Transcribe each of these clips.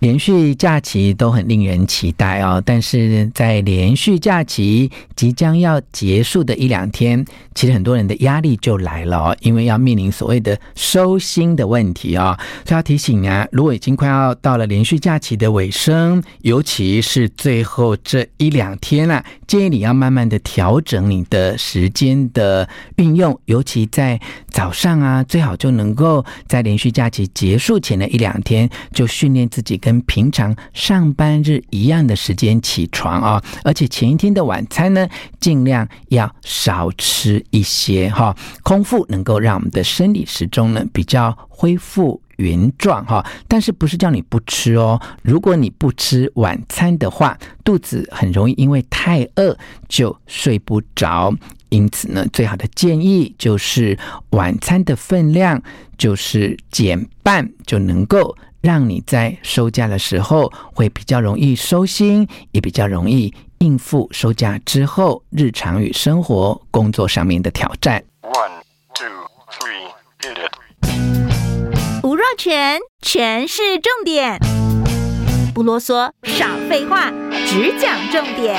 连续假期都很令人期待哦，但是在连续假期即将要结束的一两天，其实很多人的压力就来了哦，因为要面临所谓的收心的问题哦。所以要提醒啊，如果已经快要到了连续假期的尾声，尤其是最后这一两天了，建议你要慢慢的调整你的时间的运用，尤其在早上啊，最好就能够在连续假期结束前的一两天就训练自己跟跟平常上班日一样的时间起床啊，而且前一天的晚餐呢，尽量要少吃一些哈，空腹能够让我们的生理时钟呢比较恢复原状哈。但是不是叫你不吃哦？如果你不吃晚餐的话，肚子很容易因为太饿就睡不着。因此呢，最好的建议就是晚餐的分量就是减半，就能够。让你在收假的时候会比较容易收心，也比较容易应付收假之后日常与生活、工作上面的挑战。One, two, three, hit it. 吴若权，权式重点，不啰嗦，少废话，只讲重点。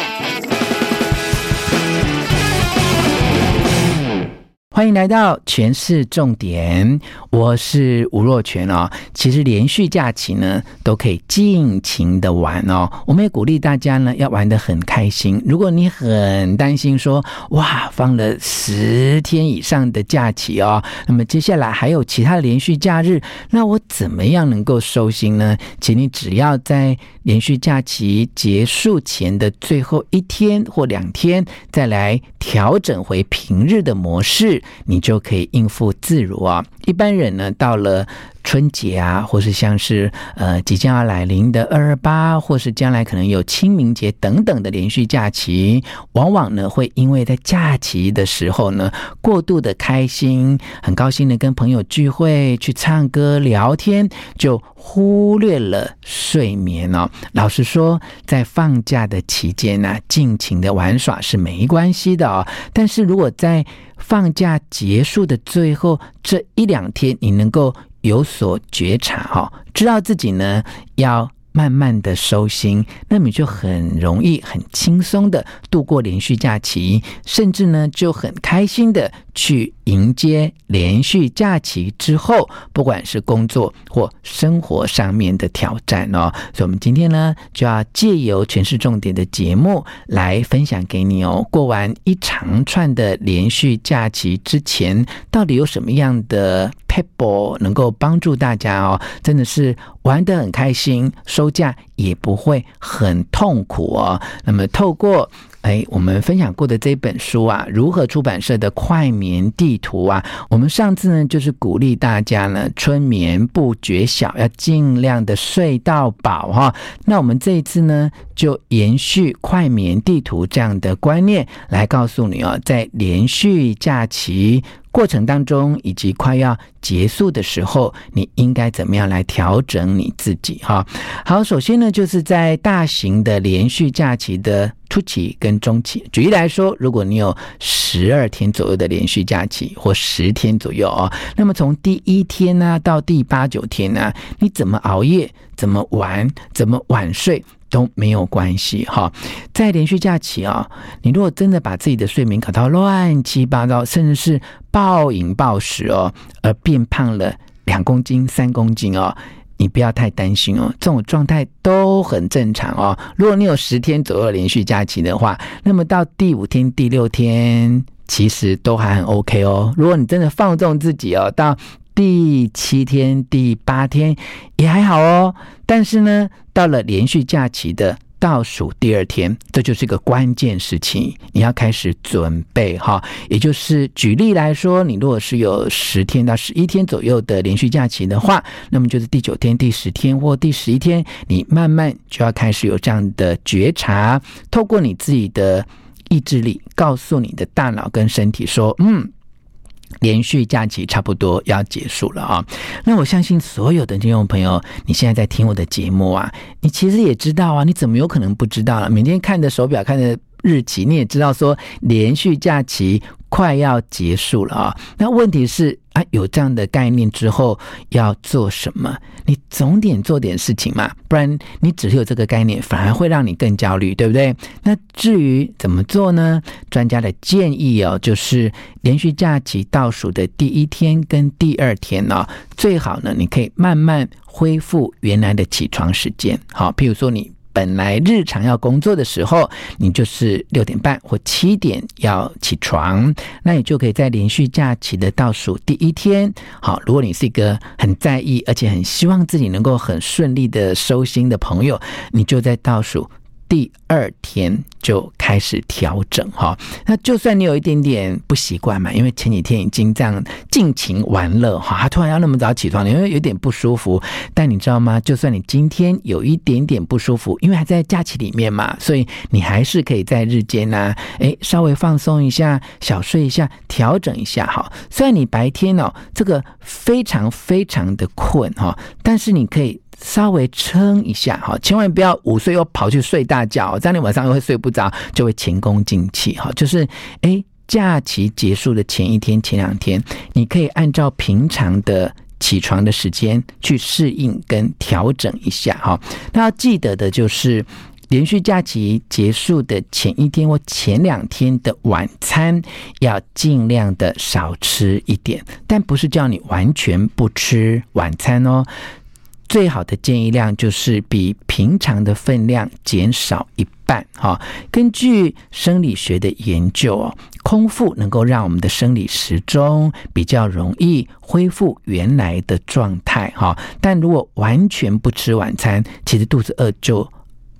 欢迎来到全市重点，我是吴若权哦。其实连续假期呢，都可以尽情的玩哦。我们也鼓励大家呢，要玩的很开心。如果你很担心说，哇，放了十天以上的假期哦，那么接下来还有其他连续假日，那我怎么样能够收心呢？请你只要在连续假期结束前的最后一天或两天，再来调整回平日的模式。你就可以应付自如啊。一般人呢，到了春节啊，或是像是呃即将要来临的二二八，或是将来可能有清明节等等的连续假期，往往呢会因为在假期的时候呢过度的开心，很高兴的跟朋友聚会、去唱歌、聊天，就忽略了睡眠哦。老实说，在放假的期间呢，尽情的玩耍是没关系的哦。但是如果在放假结束的最后这一两天，你能够有所觉察，哈，知道自己呢要慢慢的收心，那么就很容易、很轻松的度过连续假期，甚至呢就很开心的去迎接连续假期之后，不管是工作或生活上面的挑战哦。所以，我们今天呢就要借由全市重点的节目来分享给你哦。过完一长串的连续假期之前，到底有什么样的 pebble 能够帮助大家哦？真的是玩得很开心，收假也不会很痛苦哦。那么，透过哎，我们分享过的这本书啊，如何出版社的快眠地图啊，我们上次呢就是鼓励大家呢，春眠不觉晓，要尽量的睡到饱哈。那我们这一次呢，就延续快眠地图这样的观念，来告诉你哦，在连续假期过程当中，以及快要结束的时候，你应该怎么样来调整你自己哈？好，首先呢，就是在大型的连续假期的初期跟中期。举例来说，如果你有十二天左右的连续假期，或十天左右哦，那么从第一天呢到第八九天呢，你怎么熬夜，怎么玩，怎么晚睡？都没有关系哈，在连续假期啊，你如果真的把自己的睡眠搞到乱七八糟，甚至是暴饮暴食哦，而变胖了两公斤、三公斤哦，你不要太担心哦，这种状态都很正常哦。如果你有十天左右连续假期的话，那么到第五天、第六天其实都还很 OK 哦。如果你真的放纵自己哦，到第七天、第八天也还好哦，但是呢，到了连续假期的倒数第二天，这就是一个关键时期，你要开始准备哈。也就是举例来说，你如果是有十天到十一天左右的连续假期的话，那么就是第九天、第十天或第十一天，你慢慢就要开始有这样的觉察，透过你自己的意志力，告诉你的大脑跟身体说：“嗯。”连续假期差不多要结束了啊，那我相信所有的听众朋友，你现在在听我的节目啊，你其实也知道啊，你怎么有可能不知道了？每天看着手表，看着日期，你也知道说连续假期快要结束了啊。那问题是啊，有这样的概念之后要做什么？你总得做点事情嘛，不然你只是有这个概念，反而会让你更焦虑，对不对？那至于怎么做呢？专家的建议哦，就是连续假期倒数的第一天跟第二天呢，最好呢，你可以慢慢恢复原来的起床时间。好，譬如说你。本来日常要工作的时候，你就是六点半或七点要起床，那你就可以在连续假期的倒数第一天。好，如果你是一个很在意，而且很希望自己能够很顺利的收心的朋友，你就在倒数。第二天就开始调整哈，那就算你有一点点不习惯嘛，因为前几天已经这样尽情玩乐哈，他突然要那么早起床，因为有点不舒服。但你知道吗？就算你今天有一点点不舒服，因为还在假期里面嘛，所以你还是可以在日间呢，诶，稍微放松一下，小睡一下，调整一下哈。虽然你白天哦，这个非常非常的困哈，但是你可以。稍微撑一下哈，千万不要午睡又跑去睡大觉，这样你晚上又会睡不着，就会前功尽弃哈。就是诶，假期结束的前一天、前两天，你可以按照平常的起床的时间去适应跟调整一下哈。那要记得的就是，连续假期结束的前一天或前两天的晚餐，要尽量的少吃一点，但不是叫你完全不吃晚餐哦。最好的建议量就是比平常的分量减少一半。哈，根据生理学的研究哦，空腹能够让我们的生理时钟比较容易恢复原来的状态。哈，但如果完全不吃晚餐，其实肚子饿就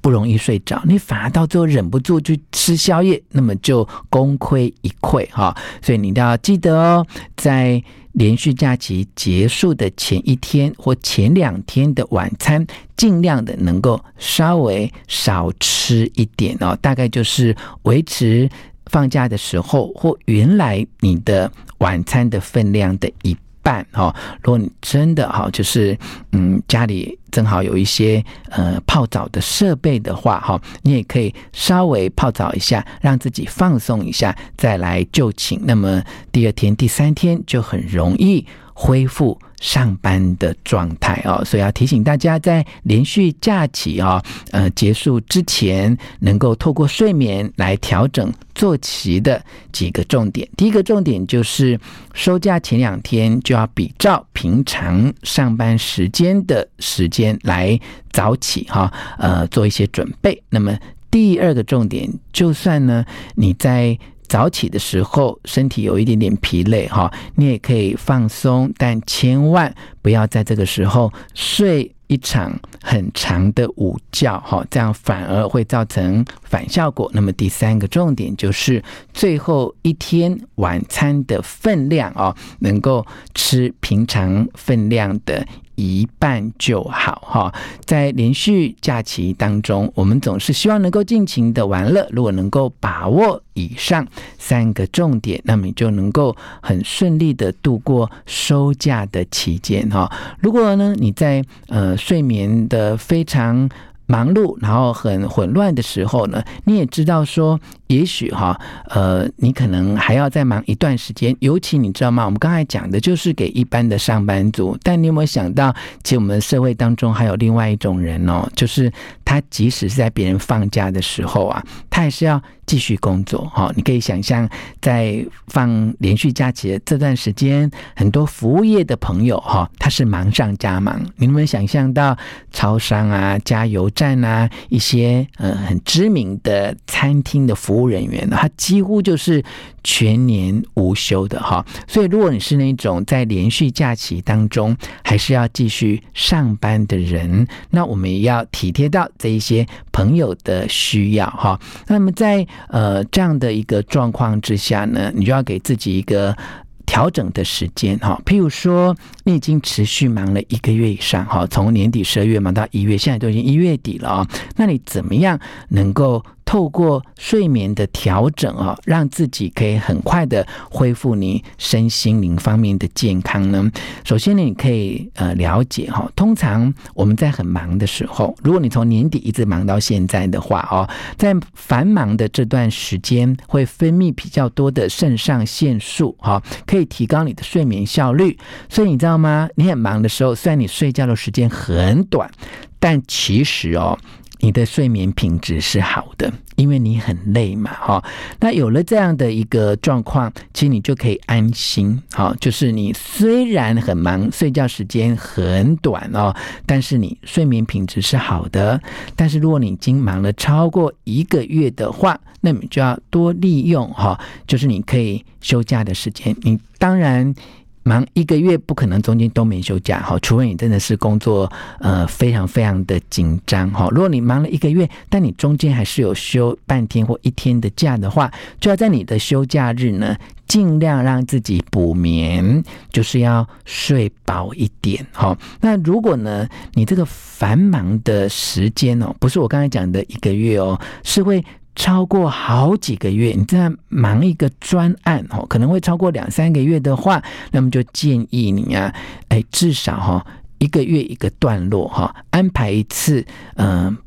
不容易睡着，你反而到最后忍不住去吃宵夜，那么就功亏一篑。哈，所以你都要记得哦，在。连续假期结束的前一天或前两天的晚餐，尽量的能够稍微少吃一点哦，大概就是维持放假的时候或原来你的晚餐的分量的一半哈。如果你真的哈，就是嗯家里。正好有一些呃泡澡的设备的话，哈，你也可以稍微泡澡一下，让自己放松一下，再来就寝。那么第二天、第三天就很容易恢复上班的状态哦，所以要提醒大家，在连续假期啊，呃结束之前，能够透过睡眠来调整作息的几个重点。第一个重点就是收假前两天就要比照平常上班时间的时间来早起哈，呃做一些准备。那么第二个重点，就算呢你在早起的时候，身体有一点点疲累哈，你也可以放松，但千万不要在这个时候睡一场很长的午觉哈，这样反而会造成反效果。那么第三个重点就是最后一天晚餐的分量哦，能够吃平常分量的。一半就好哈，在连续假期当中，我们总是希望能够尽情的玩乐。如果能够把握以上三个重点，那么你就能够很顺利的度过收假的期间哈。如果呢，你在呃睡眠的非常忙碌，然后很混乱的时候呢，你也知道说。也许哈，呃，你可能还要再忙一段时间。尤其你知道吗？我们刚才讲的就是给一般的上班族，但你有没有想到，其实我们社会当中还有另外一种人哦，就是他即使是在别人放假的时候啊，他还是要继续工作哈。你可以想象，在放连续假期的这段时间，很多服务业的朋友哈，他是忙上加忙。你有没有想象到，超商啊、加油站啊，一些呃很知名的餐厅的服务人员呢，他几乎就是全年无休的哈，所以如果你是那种在连续假期当中还是要继续上班的人，那我们也要体贴到这一些朋友的需要哈。那么在呃这样的一个状况之下呢，你就要给自己一个。调整的时间哈，譬如说你已经持续忙了一个月以上哈，从年底十二月忙到一月，现在都已经一月底了啊，那你怎么样能够透过睡眠的调整啊，让自己可以很快的恢复你身心灵方面的健康呢？首先呢，你可以呃了解哈，通常我们在很忙的时候，如果你从年底一直忙到现在的话哦，在繁忙的这段时间会分泌比较多的肾上腺素哈，可以提高你的睡眠效率。所以你知道吗？你很忙的时候，虽然你睡觉的时间很短，但其实哦。你的睡眠品质是好的，因为你很累嘛，哈。那有了这样的一个状况，其实你就可以安心，好，就是你虽然很忙，睡觉时间很短哦，但是你睡眠品质是好的。但是如果你已经忙了超过一个月的话，那你就要多利用哈，就是你可以休假的时间，你当然。忙一个月不可能中间都没休假哈，除非你真的是工作呃非常非常的紧张哈。如果你忙了一个月，但你中间还是有休半天或一天的假的话，就要在你的休假日呢，尽量让自己补眠，就是要睡饱一点哈。那如果呢，你这个繁忙的时间哦，不是我刚才讲的一个月哦，是会。超过好几个月，你在忙一个专案哦，可能会超过两三个月的话，那么就建议你啊，哎，至少哈一个月一个段落哈，安排一次嗯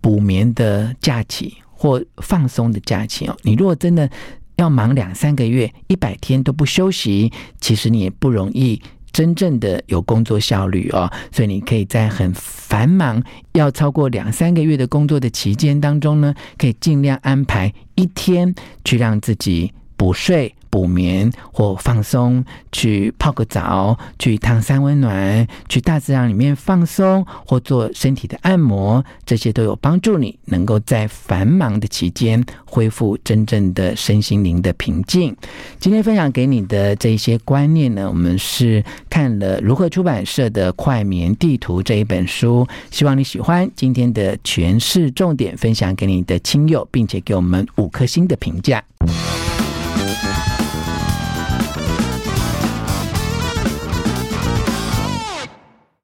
补眠的假期或放松的假期哦。你如果真的要忙两三个月，一百天都不休息，其实你也不容易。真正的有工作效率哦，所以你可以在很繁忙要超过两三个月的工作的期间当中呢，可以尽量安排一天去让自己补睡。补眠或放松，去泡个澡，去趟三温暖，去大自然里面放松，或做身体的按摩，这些都有帮助你能够在繁忙的期间恢复真正的身心灵的平静。今天分享给你的这些观念呢，我们是看了如何出版社的《快眠地图》这一本书，希望你喜欢今天的权式重点，分享给你的亲友，并且给我们五颗星的评价。